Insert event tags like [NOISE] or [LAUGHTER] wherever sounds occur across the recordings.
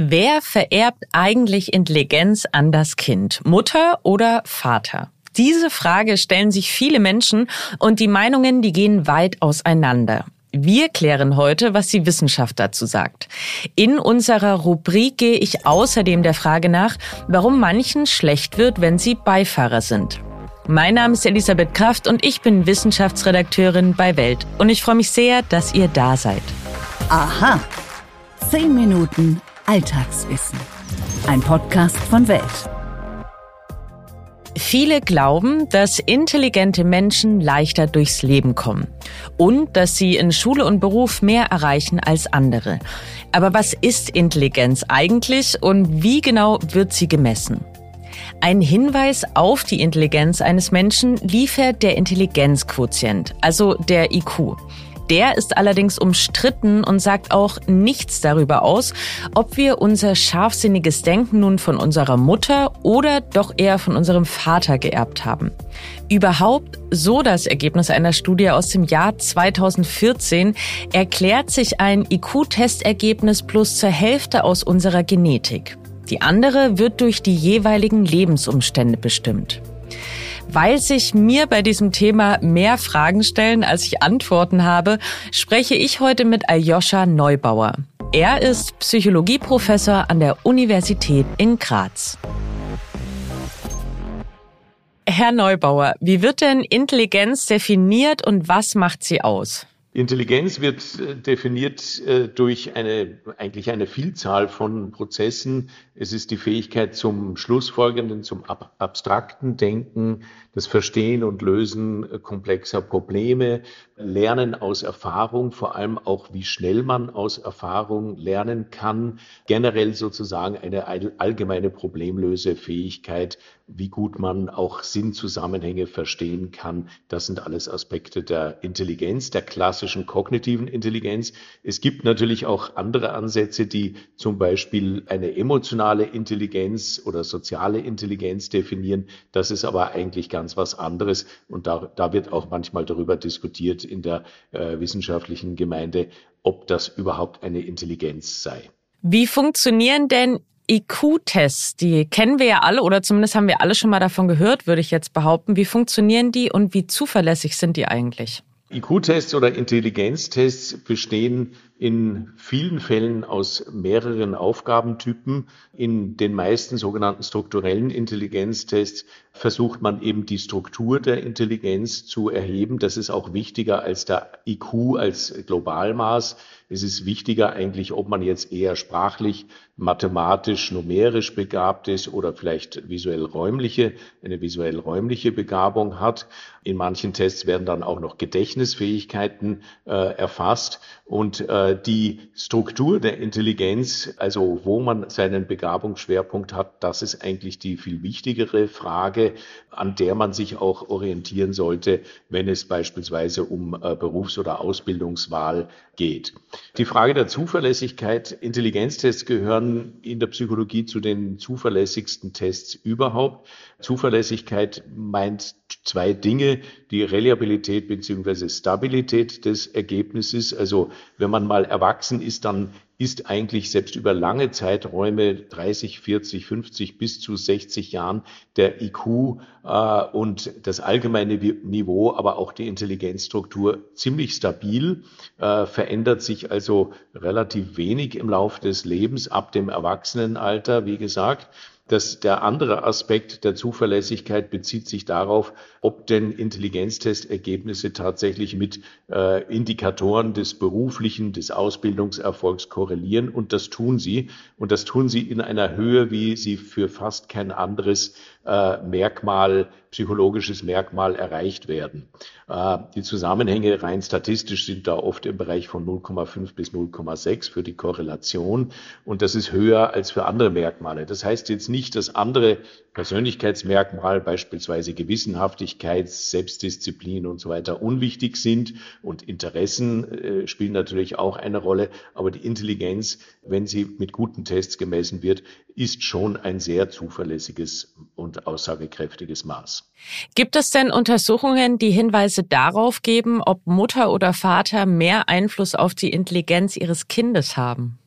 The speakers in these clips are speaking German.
Wer vererbt eigentlich Intelligenz an das Kind? Mutter oder Vater? Diese Frage stellen sich viele Menschen und die Meinungen, die gehen weit auseinander. Wir klären heute, was die Wissenschaft dazu sagt. In unserer Rubrik gehe ich außerdem der Frage nach, warum manchen schlecht wird, wenn sie Beifahrer sind. Mein Name ist Elisabeth Kraft und ich bin Wissenschaftsredakteurin bei Welt. Und ich freue mich sehr, dass ihr da seid. Aha. Zehn Minuten Alltagswissen. Ein Podcast von Welt. Viele glauben, dass intelligente Menschen leichter durchs Leben kommen und dass sie in Schule und Beruf mehr erreichen als andere. Aber was ist Intelligenz eigentlich und wie genau wird sie gemessen? Ein Hinweis auf die Intelligenz eines Menschen liefert der Intelligenzquotient, also der IQ. Der ist allerdings umstritten und sagt auch nichts darüber aus, ob wir unser scharfsinniges Denken nun von unserer Mutter oder doch eher von unserem Vater geerbt haben. Überhaupt, so das Ergebnis einer Studie aus dem Jahr 2014, erklärt sich ein IQ-Testergebnis plus zur Hälfte aus unserer Genetik. Die andere wird durch die jeweiligen Lebensumstände bestimmt. Weil sich mir bei diesem Thema mehr Fragen stellen, als ich Antworten habe, spreche ich heute mit Aljoscha Neubauer. Er ist Psychologieprofessor an der Universität in Graz. Herr Neubauer, wie wird denn Intelligenz definiert und was macht sie aus? Intelligenz wird äh, definiert äh, durch eine, eigentlich eine Vielzahl von Prozessen. Es ist die Fähigkeit zum Schlussfolgernden, zum abstrakten Denken, das Verstehen und Lösen äh, komplexer Probleme, Lernen aus Erfahrung, vor allem auch, wie schnell man aus Erfahrung lernen kann, generell sozusagen eine allgemeine Problemlösefähigkeit, wie gut man auch Sinnzusammenhänge verstehen kann. Das sind alles Aspekte der Intelligenz, der klassischen kognitiven Intelligenz. Es gibt natürlich auch andere Ansätze, die zum Beispiel eine emotionale Intelligenz oder soziale Intelligenz definieren. Das ist aber eigentlich ganz was anderes. Und da, da wird auch manchmal darüber diskutiert in der äh, wissenschaftlichen Gemeinde, ob das überhaupt eine Intelligenz sei. Wie funktionieren denn IQ-Tests? Die kennen wir ja alle oder zumindest haben wir alle schon mal davon gehört, würde ich jetzt behaupten. Wie funktionieren die und wie zuverlässig sind die eigentlich? IQ-Tests oder Intelligenztests bestehen in vielen Fällen aus mehreren Aufgabentypen. In den meisten sogenannten strukturellen Intelligenztests versucht man eben die Struktur der Intelligenz zu erheben. Das ist auch wichtiger als der IQ als Globalmaß. Es ist wichtiger eigentlich, ob man jetzt eher sprachlich, mathematisch, numerisch begabt ist oder vielleicht visuell räumliche, eine visuell räumliche Begabung hat. In manchen Tests werden dann auch noch Gedächtnisfähigkeiten äh, erfasst und äh, die Struktur der Intelligenz, also wo man seinen Begabungsschwerpunkt hat, das ist eigentlich die viel wichtigere Frage, an der man sich auch orientieren sollte, wenn es beispielsweise um äh, Berufs- oder Ausbildungswahl geht. Die Frage der Zuverlässigkeit, Intelligenztests gehören in der Psychologie zu den zuverlässigsten Tests überhaupt. Zuverlässigkeit meint zwei Dinge, die Reliabilität beziehungsweise Stabilität des Ergebnisses. Also wenn man mal erwachsen ist, dann ist eigentlich selbst über lange Zeiträume, 30, 40, 50 bis zu 60 Jahren, der IQ äh, und das allgemeine Niveau, aber auch die Intelligenzstruktur ziemlich stabil, äh, verändert sich also relativ wenig im Laufe des Lebens ab dem Erwachsenenalter, wie gesagt. Das, der andere Aspekt der Zuverlässigkeit bezieht sich darauf, ob denn Intelligenztestergebnisse tatsächlich mit äh, Indikatoren des beruflichen, des Ausbildungserfolgs korrelieren. Und das tun sie. Und das tun sie in einer Höhe, wie sie für fast kein anderes äh, Merkmal, psychologisches Merkmal erreicht werden. Äh, die Zusammenhänge rein statistisch sind da oft im Bereich von 0,5 bis 0,6 für die Korrelation. Und das ist höher als für andere Merkmale. Das heißt jetzt nicht, dass andere Persönlichkeitsmerkmale, beispielsweise Gewissenhaftigkeit, Selbstdisziplin und so weiter, unwichtig sind. Und Interessen äh, spielen natürlich auch eine Rolle. Aber die Intelligenz, wenn sie mit guten Tests gemessen wird, ist schon ein sehr zuverlässiges und aussagekräftiges Maß. Gibt es denn Untersuchungen, die Hinweise darauf geben, ob Mutter oder Vater mehr Einfluss auf die Intelligenz ihres Kindes haben?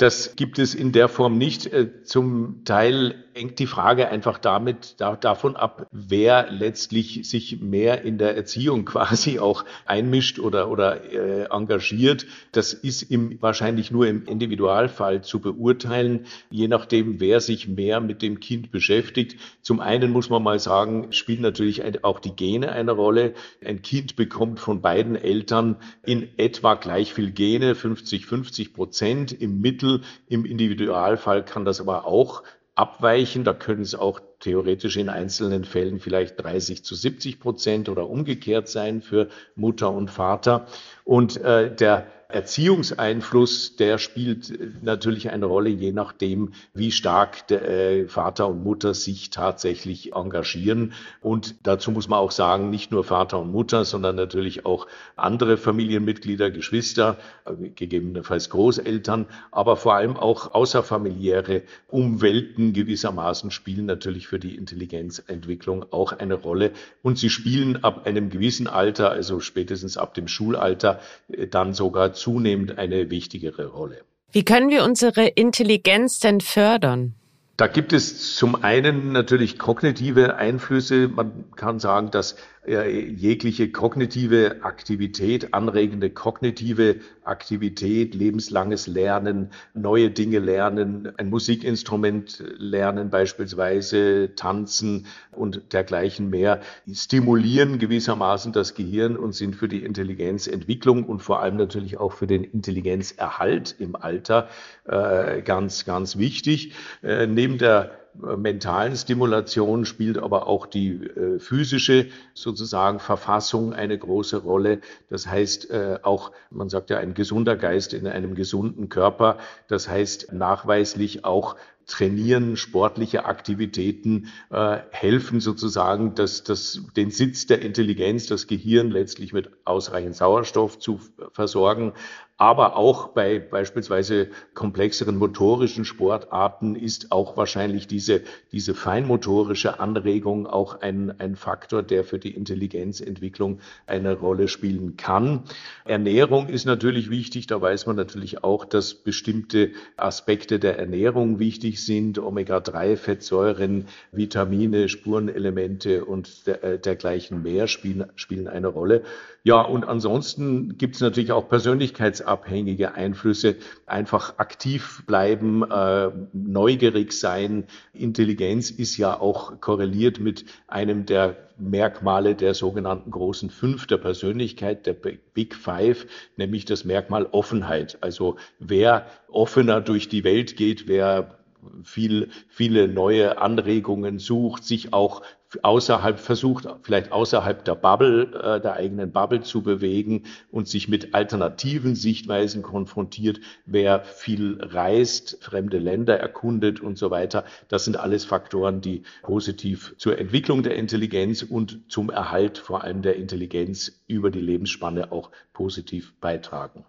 Das gibt es in der Form nicht. Äh, zum Teil hängt die Frage einfach damit da, davon ab, wer letztlich sich mehr in der Erziehung [LAUGHS] quasi auch einmischt oder oder äh, engagiert. Das ist im, wahrscheinlich nur im Individualfall zu beurteilen, je nachdem, wer sich mehr mit dem Kind beschäftigt. Zum einen muss man mal sagen, spielt natürlich auch die Gene eine Rolle. Ein Kind bekommt von beiden Eltern in etwa gleich viel Gene, 50, 50 Prozent im Mittel. Im Individualfall kann das aber auch abweichen. Da können es auch theoretisch in einzelnen Fällen vielleicht 30 zu 70 Prozent oder umgekehrt sein für Mutter und Vater. Und äh, der Erziehungseinfluss, der spielt natürlich eine Rolle, je nachdem, wie stark der, äh, Vater und Mutter sich tatsächlich engagieren. Und dazu muss man auch sagen, nicht nur Vater und Mutter, sondern natürlich auch andere Familienmitglieder, Geschwister, äh, gegebenenfalls Großeltern, aber vor allem auch außerfamiliäre Umwelten gewissermaßen spielen natürlich für die Intelligenzentwicklung auch eine Rolle. Und sie spielen ab einem gewissen Alter, also spätestens ab dem Schulalter, äh, dann sogar zunehmend eine wichtigere Rolle. Wie können wir unsere Intelligenz denn fördern? Da gibt es zum einen natürlich kognitive Einflüsse. Man kann sagen, dass jegliche kognitive Aktivität, anregende kognitive Aktivität, lebenslanges Lernen, neue Dinge lernen, ein Musikinstrument lernen beispielsweise, tanzen und dergleichen mehr, stimulieren gewissermaßen das Gehirn und sind für die Intelligenzentwicklung und vor allem natürlich auch für den Intelligenzerhalt im Alter äh, ganz, ganz wichtig. Äh, neben der mentalen Stimulation spielt aber auch die äh, physische sozusagen Verfassung eine große Rolle. Das heißt äh, auch, man sagt ja, ein gesunder Geist in einem gesunden Körper. Das heißt nachweislich auch Trainieren, sportliche Aktivitäten äh, helfen sozusagen, dass das, den Sitz der Intelligenz, das Gehirn letztlich mit ausreichend Sauerstoff zu versorgen. Aber auch bei beispielsweise komplexeren motorischen Sportarten ist auch wahrscheinlich diese, diese feinmotorische Anregung auch ein, ein Faktor, der für die Intelligenzentwicklung eine Rolle spielen kann. Ernährung ist natürlich wichtig. Da weiß man natürlich auch, dass bestimmte Aspekte der Ernährung wichtig sind. Omega-3-Fettsäuren, Vitamine, Spurenelemente und äh, dergleichen mehr spielen, spielen eine Rolle. Ja, und ansonsten gibt es natürlich auch persönlichkeitsabhängige Einflüsse. Einfach aktiv bleiben, äh, neugierig sein. Intelligenz ist ja auch korreliert mit einem der Merkmale der sogenannten großen Fünf der Persönlichkeit, der Big Five, nämlich das Merkmal Offenheit. Also wer offener durch die Welt geht, wer viel, viele neue Anregungen sucht, sich auch außerhalb versucht, vielleicht außerhalb der Bubble, äh, der eigenen Bubble zu bewegen und sich mit alternativen Sichtweisen konfrontiert, wer viel reist, fremde Länder erkundet und so weiter. Das sind alles Faktoren, die positiv zur Entwicklung der Intelligenz und zum Erhalt vor allem der Intelligenz über die Lebensspanne auch positiv beitragen.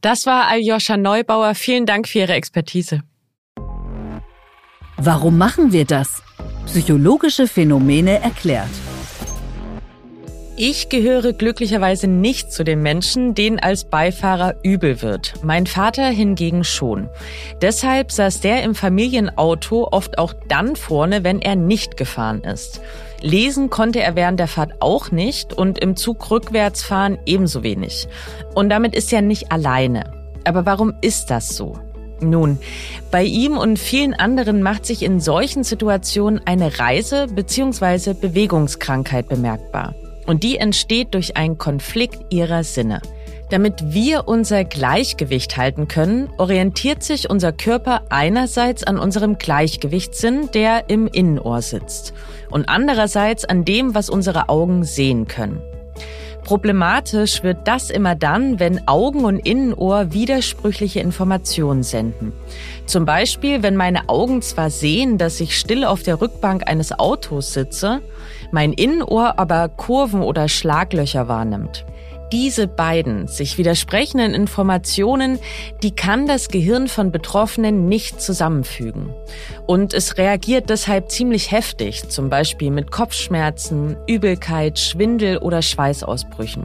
Das war Aljoscha Neubauer. Vielen Dank für Ihre Expertise. Warum machen wir das? Psychologische Phänomene erklärt. Ich gehöre glücklicherweise nicht zu den Menschen, denen als Beifahrer übel wird. Mein Vater hingegen schon. Deshalb saß der im Familienauto oft auch dann vorne, wenn er nicht gefahren ist. Lesen konnte er während der Fahrt auch nicht und im Zug rückwärts fahren ebenso wenig. Und damit ist er nicht alleine. Aber warum ist das so? Nun, bei ihm und vielen anderen macht sich in solchen Situationen eine Reise- bzw. Bewegungskrankheit bemerkbar. Und die entsteht durch einen Konflikt ihrer Sinne. Damit wir unser Gleichgewicht halten können, orientiert sich unser Körper einerseits an unserem Gleichgewichtssinn, der im Innenohr sitzt, und andererseits an dem, was unsere Augen sehen können. Problematisch wird das immer dann, wenn Augen und Innenohr widersprüchliche Informationen senden. Zum Beispiel, wenn meine Augen zwar sehen, dass ich still auf der Rückbank eines Autos sitze, mein Innenohr aber Kurven oder Schlaglöcher wahrnimmt. Diese beiden sich widersprechenden Informationen, die kann das Gehirn von Betroffenen nicht zusammenfügen. Und es reagiert deshalb ziemlich heftig, zum Beispiel mit Kopfschmerzen, Übelkeit, Schwindel oder Schweißausbrüchen.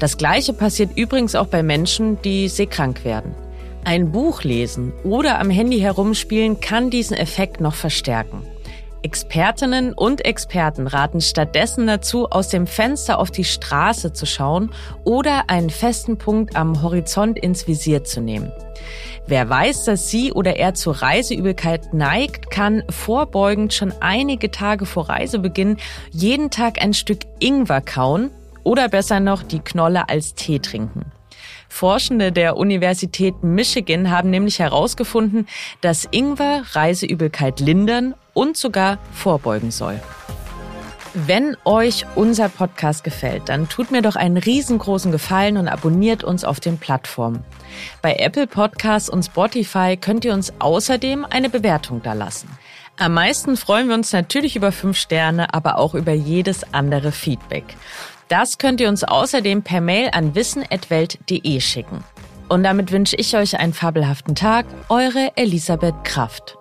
Das Gleiche passiert übrigens auch bei Menschen, die seekrank werden. Ein Buch lesen oder am Handy herumspielen kann diesen Effekt noch verstärken. Expertinnen und Experten raten stattdessen dazu, aus dem Fenster auf die Straße zu schauen oder einen festen Punkt am Horizont ins Visier zu nehmen. Wer weiß, dass sie oder er zur Reiseübelkeit neigt, kann vorbeugend schon einige Tage vor Reisebeginn jeden Tag ein Stück Ingwer kauen oder besser noch die Knolle als Tee trinken. Forschende der Universität Michigan haben nämlich herausgefunden, dass Ingwer Reiseübelkeit lindern und sogar vorbeugen soll. Wenn euch unser Podcast gefällt, dann tut mir doch einen riesengroßen Gefallen und abonniert uns auf den Plattformen. Bei Apple Podcasts und Spotify könnt ihr uns außerdem eine Bewertung dalassen. Am meisten freuen wir uns natürlich über fünf Sterne, aber auch über jedes andere Feedback. Das könnt ihr uns außerdem per Mail an wissen.welt.de schicken. Und damit wünsche ich euch einen fabelhaften Tag. Eure Elisabeth Kraft.